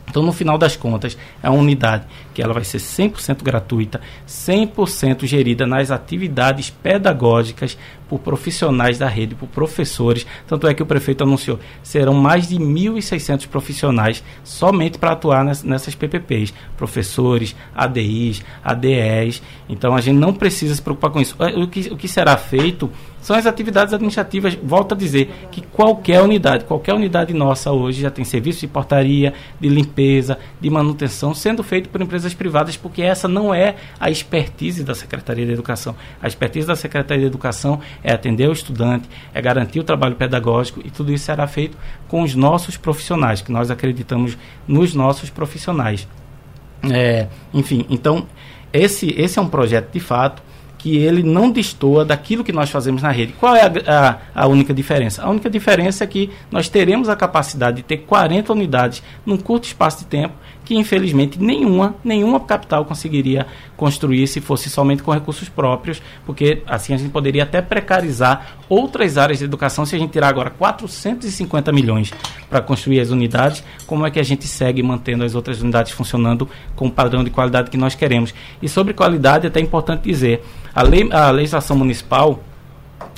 [SPEAKER 2] Então, no final das contas, é uma unidade que ela vai ser 100% gratuita, 100% gerida nas atividades pedagógicas por profissionais da rede, por professores. Tanto é que o prefeito anunciou, serão mais de 1.600 profissionais somente para atuar nessas PPPs, professores, ADIs, ADEs. Então, a gente não precisa se preocupar com isso. O que, o que será feito são as atividades administrativas. Volto a dizer que qualquer unidade, qualquer unidade nossa hoje já tem serviço de portaria, de limpeza, de manutenção, sendo feito por empresas privadas, porque essa não é a expertise da Secretaria de Educação. A expertise da Secretaria de Educação é atender o estudante, é garantir o trabalho pedagógico e tudo isso será feito com os nossos profissionais, que nós acreditamos nos nossos profissionais. É, enfim, então esse, esse é um projeto de fato que ele não destoa daquilo que nós fazemos na rede. Qual é a, a, a, única diferença? A única diferença é que nós teremos a capacidade de ter 40 unidades num curto espaço de tempo que infelizmente nenhuma, nenhuma capital conseguiria construir se fosse somente com recursos próprios, porque assim a gente poderia até precarizar outras áreas de educação se a gente tirar agora 450 milhões para construir as unidades, como é que a gente segue mantendo as outras unidades funcionando com o padrão de qualidade que nós queremos? E sobre qualidade é até importante dizer, a, lei, a legislação municipal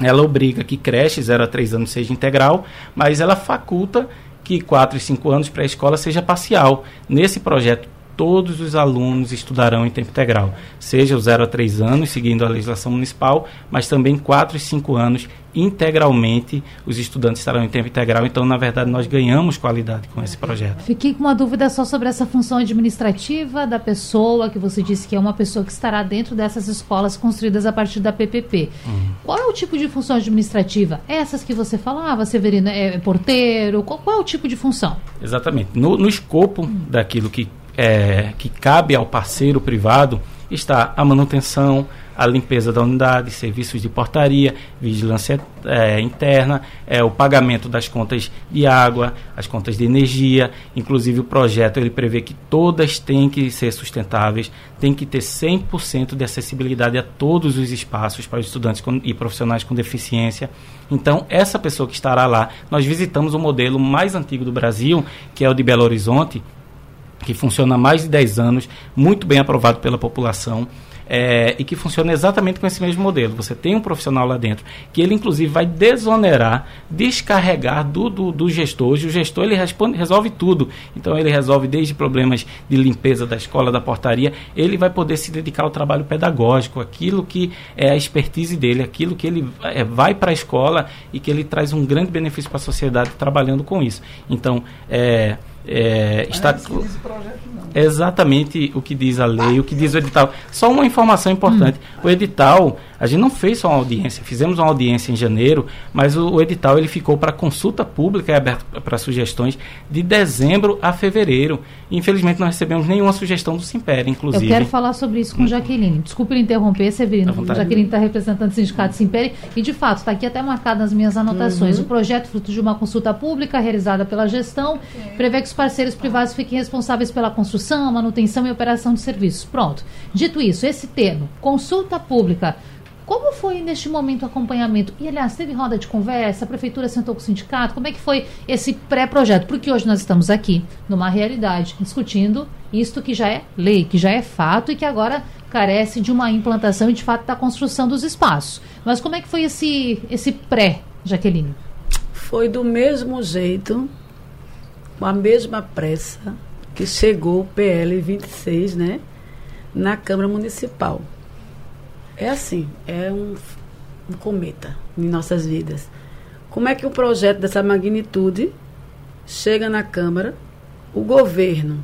[SPEAKER 2] ela obriga que creche 0 a 3 anos seja integral, mas ela faculta que 4 e 5 anos para a escola seja parcial. Nesse projeto, todos os alunos estudarão em tempo integral, seja o 0 a 3 anos, seguindo a legislação municipal, mas também 4 e 5 anos integralmente os estudantes estarão em tempo integral. Então, na verdade, nós ganhamos qualidade com esse projeto.
[SPEAKER 1] Fiquei com uma dúvida só sobre essa função administrativa da pessoa, que você disse que é uma pessoa que estará dentro dessas escolas construídas a partir da PPP. Uhum. Qual é o tipo de função administrativa? Essas que você falava, Severino, é porteiro? Qual, qual é o tipo de função?
[SPEAKER 2] Exatamente. No, no escopo uhum. daquilo que, é, que cabe ao parceiro privado está a manutenção, a limpeza da unidade, serviços de portaria, vigilância é, interna, é, o pagamento das contas de água, as contas de energia. Inclusive o projeto ele prevê que todas têm que ser sustentáveis, tem que ter 100% de acessibilidade a todos os espaços para os estudantes com, e profissionais com deficiência. Então, essa pessoa que estará lá, nós visitamos o modelo mais antigo do Brasil, que é o de Belo Horizonte, que funciona há mais de 10 anos, muito bem aprovado pela população é, e que funciona exatamente com esse mesmo modelo. Você tem um profissional lá dentro que ele, inclusive, vai desonerar, descarregar do, do, do gestor. Hoje, o gestor ele responde, resolve tudo. Então, ele resolve desde problemas de limpeza da escola, da portaria. Ele vai poder se dedicar ao trabalho pedagógico, aquilo que é a expertise dele, aquilo que ele é, vai para a escola e que ele traz um grande benefício para a sociedade trabalhando com isso. Então, é é, está exatamente o que diz a lei, o que diz o edital. Só uma informação importante: hum. o edital, a gente não fez só uma audiência, fizemos uma audiência em janeiro, mas o, o edital ele ficou para consulta pública e aberto para sugestões de dezembro a fevereiro. Infelizmente não recebemos nenhuma sugestão do Simpério, inclusive.
[SPEAKER 1] Eu quero falar sobre isso com Jaqueline. Desculpe interromper, Severino. Jaqueline está representando o Sindicato Simpério e, de fato, está aqui até marcado nas minhas anotações. Uhum. O projeto, fruto de uma consulta pública realizada pela gestão, prevê que os parceiros privados fiquem responsáveis pela construção, manutenção e operação de serviços. Pronto. Dito isso, esse termo, consulta pública, como foi neste momento o acompanhamento? E, aliás, teve roda de conversa, a prefeitura sentou com o sindicato, como é que foi esse pré-projeto? Porque hoje nós estamos aqui, numa realidade, discutindo isto que já é lei, que já é fato e que agora carece de uma implantação e, de fato, da construção dos espaços. Mas como é que foi esse, esse pré, Jaqueline?
[SPEAKER 4] Foi do mesmo jeito, com a mesma pressa que chegou o PL 26, né, na Câmara Municipal. É assim, é um, um cometa em nossas vidas. Como é que um projeto dessa magnitude chega na Câmara, o governo,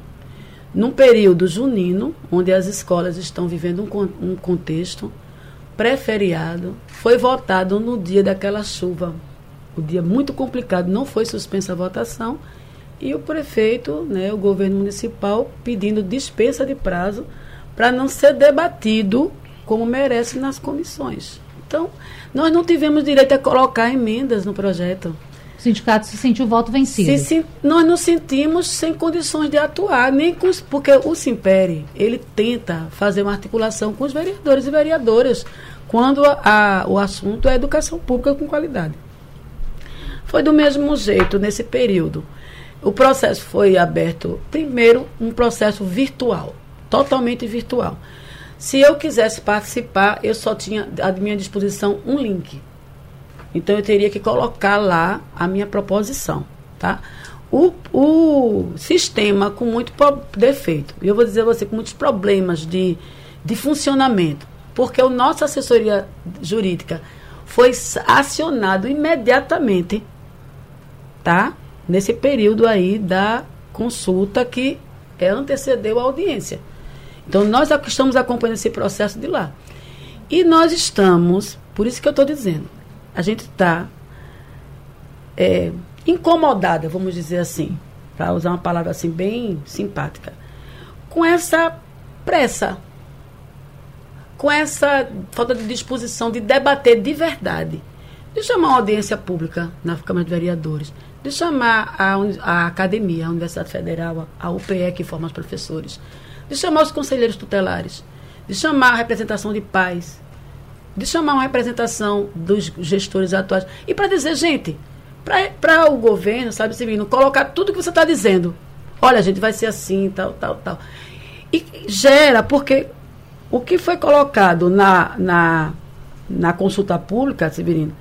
[SPEAKER 4] num período junino, onde as escolas estão vivendo um, um contexto pré-feriado, foi votado no dia daquela chuva. O dia muito complicado, não foi suspensa a votação, e o prefeito, né, o governo municipal, pedindo dispensa de prazo para não ser debatido como merece nas comissões. Então, nós não tivemos direito a colocar emendas no projeto.
[SPEAKER 1] O sindicato se sentiu o voto vencido.
[SPEAKER 4] Se, se, nós nos sentimos sem condições de atuar, nem com, porque o Simpere, ele tenta fazer uma articulação com os vereadores e vereadoras quando a, a, o assunto é educação pública com qualidade. Foi do mesmo jeito nesse período. O processo foi aberto, primeiro, um processo virtual, totalmente virtual. Se eu quisesse participar, eu só tinha à minha disposição um link. Então eu teria que colocar lá a minha proposição, tá? O, o sistema com muito defeito, eu vou dizer a você, com muitos problemas de, de funcionamento, porque o nossa assessoria jurídica foi acionado imediatamente, tá? Nesse período aí da consulta que é, antecedeu a audiência. Então, nós estamos acompanhando esse processo de lá. E nós estamos, por isso que eu estou dizendo, a gente está é, incomodada, vamos dizer assim, para usar uma palavra assim bem simpática, com essa pressa, com essa falta de disposição de debater de verdade, de chamar uma audiência pública na Câmara de Vereadores, de chamar a, a academia, a Universidade Federal, a UPE que forma os professores, de chamar os conselheiros tutelares, de chamar a representação de pais, de chamar uma representação dos gestores atuais. E para dizer, gente, para o governo, sabe, Civino, colocar tudo que você está dizendo. Olha, a gente vai ser assim, tal, tal, tal. E gera, porque o que foi colocado na, na, na consulta pública, Severino,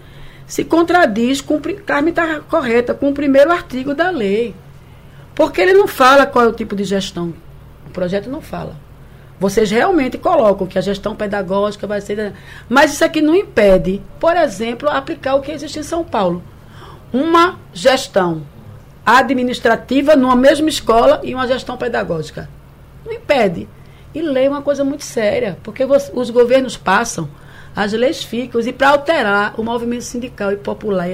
[SPEAKER 4] se contradiz com. Carmen está correta, com o primeiro artigo da lei. Porque ele não fala qual é o tipo de gestão o projeto não fala. Vocês realmente colocam que a gestão pedagógica vai ser. Mas isso aqui não impede, por exemplo, aplicar o que existe em São Paulo. Uma gestão administrativa numa mesma escola e uma gestão pedagógica. Não impede. E lei é uma coisa muito séria, porque os governos passam, as leis ficam, e para alterar o movimento sindical e popular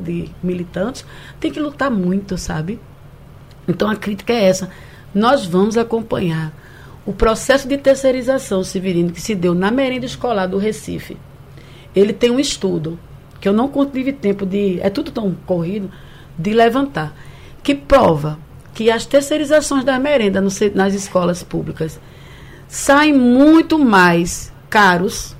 [SPEAKER 4] de, militantes, tem que lutar muito, sabe? Então a crítica é essa nós vamos acompanhar o processo de terceirização, Severino, que se deu na merenda escolar do Recife. Ele tem um estudo, que eu não tive tempo de. É tudo tão corrido, de levantar, que prova que as terceirizações da merenda nas escolas públicas saem muito mais caros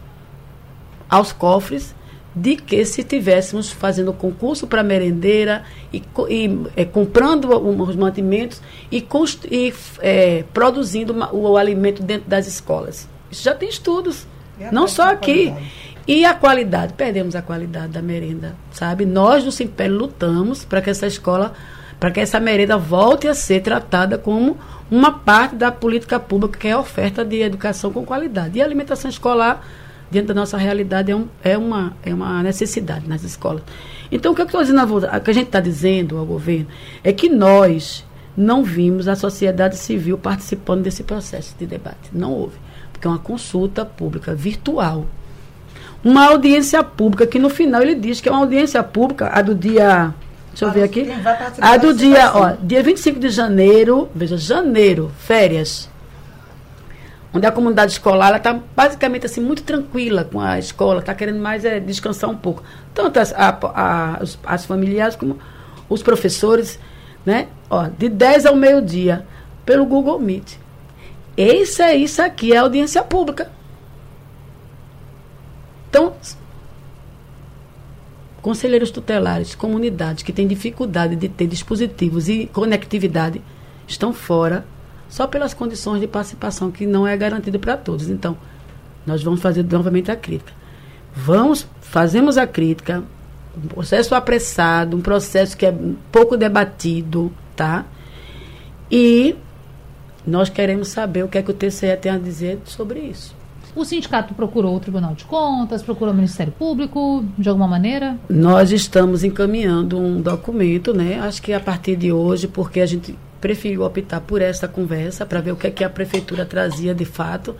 [SPEAKER 4] aos cofres de que se tivéssemos fazendo concurso para merendeira e, e é, comprando os mantimentos e, e é, produzindo o, o, alimento dentro das escolas. Isso já tem estudos, não só aqui. E a qualidade, perdemos a qualidade da merenda, sabe? Nós do Simpério lutamos para que essa escola, para que essa merenda volte a ser tratada como uma parte da política pública, que é a oferta de educação com qualidade. E a alimentação escolar dentro da nossa realidade é, um, é, uma, é uma necessidade nas escolas. Então, o que eu estou dizendo, o que a gente está dizendo ao governo é que nós não vimos a sociedade civil participando desse processo de debate. Não houve. Porque é uma consulta pública virtual. Uma audiência pública, que no final ele diz que é uma audiência pública, a do dia. Deixa eu ver aqui. A do dia, ó, dia 25 de janeiro, veja, janeiro, férias. Onde a comunidade escolar está basicamente assim, muito tranquila com a escola, está querendo mais é, descansar um pouco. Tanto as, a, a, as, as familiares como os professores né? Ó, de 10 ao meio-dia, pelo Google Meet. Isso é isso aqui, é audiência pública. Então, conselheiros tutelares, comunidades que têm dificuldade de ter dispositivos e conectividade estão fora só pelas condições de participação que não é garantido para todos. Então, nós vamos fazer novamente a crítica. Vamos, fazemos a crítica, um processo apressado, um processo que é pouco debatido, tá? E nós queremos saber o que é que o TCE tem a dizer sobre isso.
[SPEAKER 1] O sindicato procurou o Tribunal de Contas, procurou o Ministério Público, de alguma maneira?
[SPEAKER 4] Nós estamos encaminhando um documento, né? Acho que a partir de hoje, porque a gente preferiu optar por essa conversa para ver o que é que a prefeitura trazia de fato.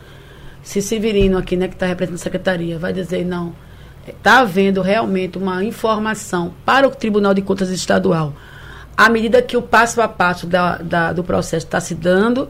[SPEAKER 4] Se Severino aqui, né, que está representando a secretaria, vai dizer não, está havendo realmente uma informação para o Tribunal de Contas Estadual, à medida que o passo a passo da, da, do processo está se dando,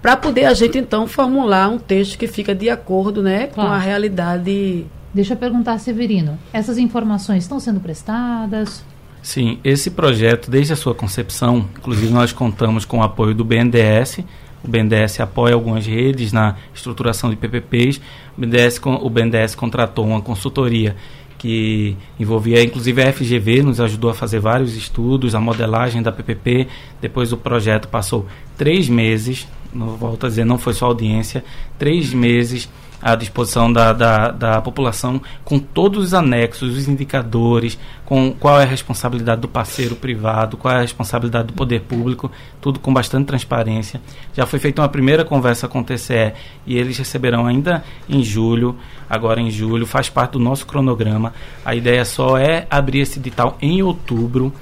[SPEAKER 4] para poder a gente então formular um texto que fica de acordo né, claro. com a realidade.
[SPEAKER 1] Deixa eu perguntar, Severino, essas informações estão sendo prestadas?
[SPEAKER 2] Sim, esse projeto, desde a sua concepção, inclusive nós contamos com o apoio do BNDES, o BNDES apoia algumas redes na estruturação de PPPs. O BNDES, o BNDES contratou uma consultoria que envolvia inclusive a FGV, nos ajudou a fazer vários estudos, a modelagem da PPP. Depois o projeto passou três meses, não volto a dizer, não foi só audiência, três meses à disposição da, da, da, população com todos os anexos, os indicadores, com qual é a responsabilidade do parceiro privado, qual é a responsabilidade do poder público, tudo com bastante transparência. Já foi feita uma primeira conversa com o TCE e eles receberão ainda em julho, agora em julho, faz parte do nosso cronograma. A ideia só é abrir esse edital em outubro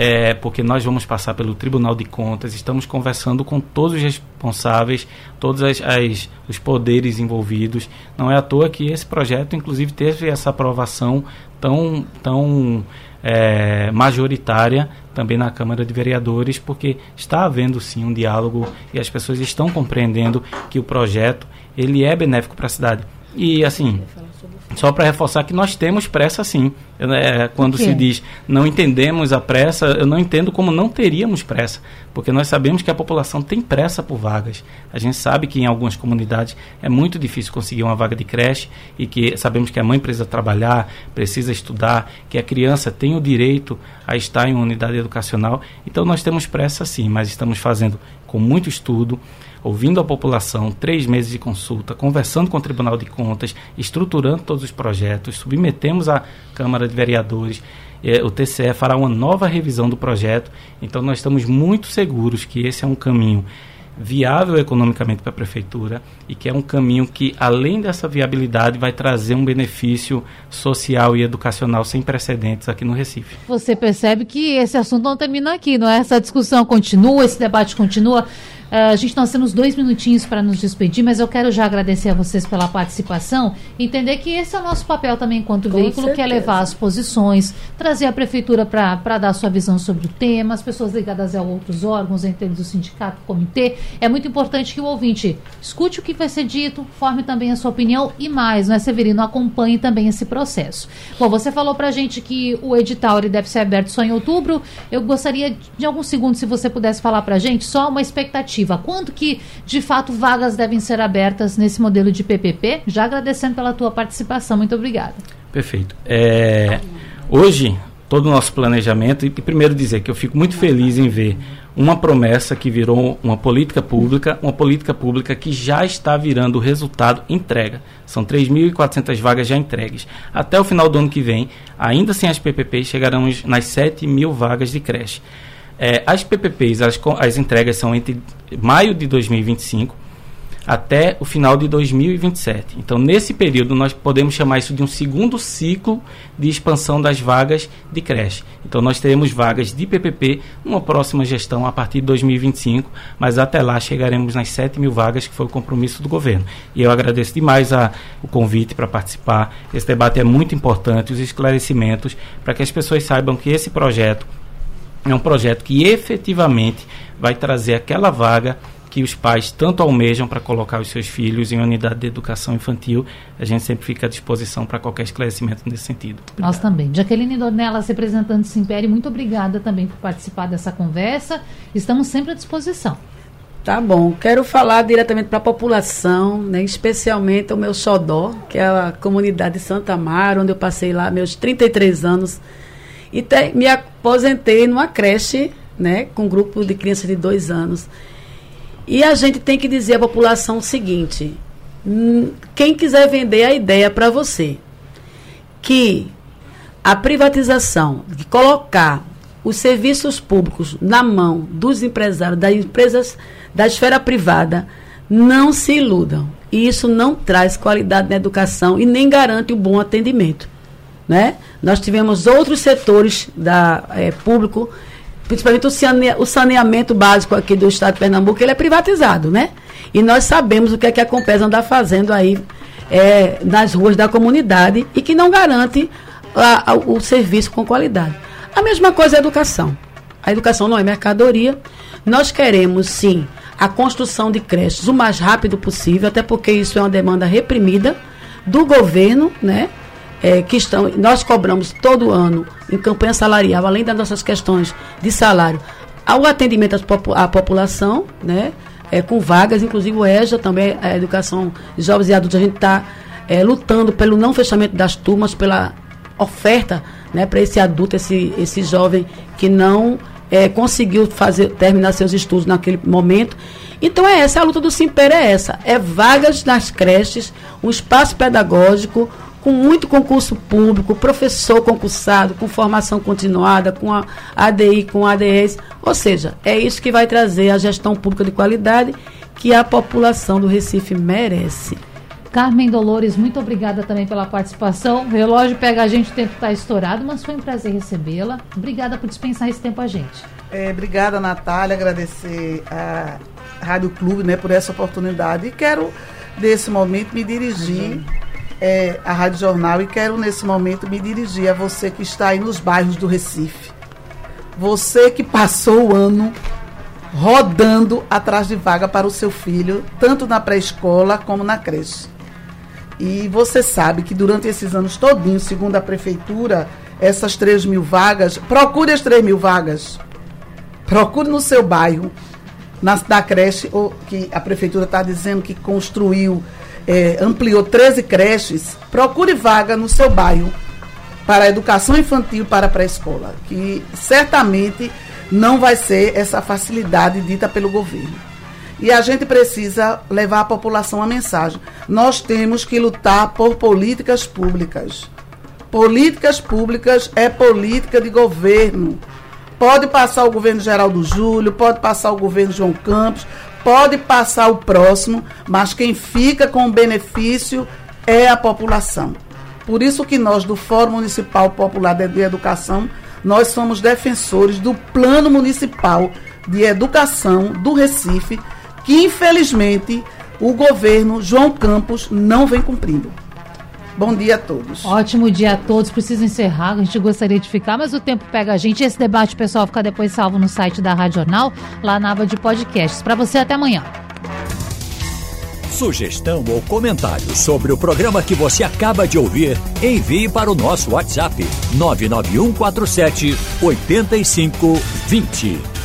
[SPEAKER 2] é, porque nós vamos passar pelo Tribunal de Contas, estamos conversando com todos os responsáveis, todos as, as, os poderes envolvidos. Não é à toa que esse projeto, inclusive, teve essa aprovação tão, tão é, majoritária também na Câmara de Vereadores, porque está havendo sim um diálogo e as pessoas estão compreendendo que o projeto ele é benéfico para a cidade. E assim, só para reforçar que nós temos pressa sim. É, quando se diz não entendemos a pressa, eu não entendo como não teríamos pressa, porque nós sabemos que a população tem pressa por vagas. A gente sabe que em algumas comunidades é muito difícil conseguir uma vaga de creche e que sabemos que a mãe precisa trabalhar, precisa estudar, que a criança tem o direito a estar em uma unidade educacional. Então nós temos pressa sim, mas estamos fazendo com muito estudo ouvindo a população, três meses de consulta, conversando com o Tribunal de Contas, estruturando todos os projetos, submetemos à Câmara de Vereadores. Eh, o TCE fará uma nova revisão do projeto, então nós estamos muito seguros que esse é um caminho viável economicamente para a prefeitura e que é um caminho que, além dessa viabilidade, vai trazer um benefício social e educacional sem precedentes aqui no Recife.
[SPEAKER 1] Você percebe que esse assunto não termina aqui, não é? Essa discussão continua, esse debate continua. Uh, a gente nós temos dois minutinhos para nos despedir, mas eu quero já agradecer a vocês pela participação, entender que esse é o nosso papel também enquanto Com veículo, certeza. que é levar as posições, trazer a prefeitura para dar sua visão sobre o tema, as pessoas ligadas a outros órgãos, entre eles o sindicato, o comitê. É muito importante que o ouvinte escute o que vai ser dito, forme também a sua opinião e mais, não é, Severino? Acompanhe também esse processo. Bom, você falou para a gente que o edital ele deve ser aberto só em outubro. Eu gostaria de alguns segundos, se você pudesse falar para a gente, só uma expectativa efetiva? Quanto que, de fato, vagas devem ser abertas nesse modelo de PPP? Já agradecendo pela tua participação. Muito obrigada.
[SPEAKER 2] Perfeito. É, hoje, todo o nosso planejamento, e primeiro dizer que eu fico muito feliz em ver uma promessa que virou uma política pública, uma política pública que já está virando resultado entrega. São 3.400 vagas já entregues. Até o final do ano que vem, ainda sem as PPPs, chegaremos nas 7 mil vagas de creche. É, as PPPs, as, as entregas são entre maio de 2025 até o final de 2027. Então, nesse período, nós podemos chamar isso de um segundo ciclo de expansão das vagas de creche. Então, nós teremos vagas de PPP numa próxima gestão a partir de 2025, mas até lá chegaremos nas 7 mil vagas, que foi o compromisso do governo. E eu agradeço demais a, o convite para participar. Esse debate é muito importante, os esclarecimentos, para que as pessoas saibam que esse projeto é um projeto que efetivamente vai trazer aquela vaga que os pais tanto almejam para colocar os seus filhos em unidade de educação infantil. A gente sempre fica à disposição para qualquer esclarecimento nesse sentido.
[SPEAKER 1] Obrigado. Nós também. Jaqueline Dornelas, representante do Simpério, muito obrigada também por participar dessa conversa. Estamos sempre à disposição.
[SPEAKER 4] Tá bom. Quero falar diretamente para a população, né, especialmente o meu xodó, que é a comunidade de Santa Mara, onde eu passei lá meus 33 anos. E te, me aposentei numa creche, né, com um grupo de crianças de dois anos. E a gente tem que dizer à população o seguinte: hum, quem quiser vender a ideia para você que a privatização, de colocar os serviços públicos na mão dos empresários, das empresas da esfera privada, não se iludam. E isso não traz qualidade na educação e nem garante o um bom atendimento. Né? Nós tivemos outros setores da, é, público principalmente o saneamento básico aqui do estado de Pernambuco, ele é privatizado, né? E nós sabemos o que é que a Compesa anda fazendo aí é, nas ruas da comunidade e que não garante a, a, o serviço com qualidade. A mesma coisa é a educação. A educação não é mercadoria. Nós queremos, sim, a construção de creches o mais rápido possível, até porque isso é uma demanda reprimida do governo, né? É, que estão, nós cobramos todo ano em campanha salarial, além das nossas questões de salário, ao atendimento à população, né, é, com vagas, inclusive o EJA, também a Educação de Jovens e Adultos, a gente está é, lutando pelo não fechamento das turmas, pela oferta né, para esse adulto, esse, esse jovem que não é, conseguiu fazer, terminar seus estudos naquele momento. Então é essa, a luta do Simper é essa, é vagas nas creches, um espaço pedagógico, com muito concurso público, professor concursado, com formação continuada, com a ADI, com a ADS. Ou seja, é isso que vai trazer a gestão pública de qualidade que a população do Recife merece.
[SPEAKER 1] Carmen Dolores, muito obrigada também pela participação. O relógio pega a gente, o tempo está estourado, mas foi um prazer recebê-la. Obrigada por dispensar esse tempo a gente.
[SPEAKER 3] É, obrigada, Natália. Agradecer a Rádio Clube né, por essa oportunidade. E quero, nesse momento, me dirigir. Uhum é, a Rádio Jornal e quero nesse momento me dirigir a você que está aí nos bairros do Recife. Você que passou o ano rodando atrás de vaga para o seu filho, tanto na pré-escola como na creche. E você sabe que durante esses anos todinhos, segundo a prefeitura, essas 3 mil vagas, procure as 3 mil vagas. Procure no seu bairro, na, na creche, ou que a prefeitura está dizendo que construiu é, ampliou 13 creches, procure vaga no seu bairro para a educação infantil para a pré-escola, que certamente não vai ser essa facilidade dita pelo governo. E a gente precisa levar à população a mensagem. Nós temos que lutar por políticas públicas. Políticas públicas é política de governo. Pode passar o governo Geraldo Júlio, pode passar o governo João Campos, pode passar o próximo, mas quem fica com o benefício é a população. Por isso que nós do Fórum Municipal Popular de Educação, nós somos defensores do Plano Municipal de Educação do Recife, que infelizmente o governo João Campos não vem cumprindo. Bom dia a todos.
[SPEAKER 1] Ótimo dia a todos. Preciso encerrar, a gente gostaria de ficar, mas o tempo pega a gente. Esse debate, pessoal, fica depois salvo no site da Rádio Jornal, lá na aba de podcasts. Para você, até amanhã.
[SPEAKER 5] Sugestão ou comentário sobre o programa que você acaba de ouvir, envie para o nosso WhatsApp 99147 8520.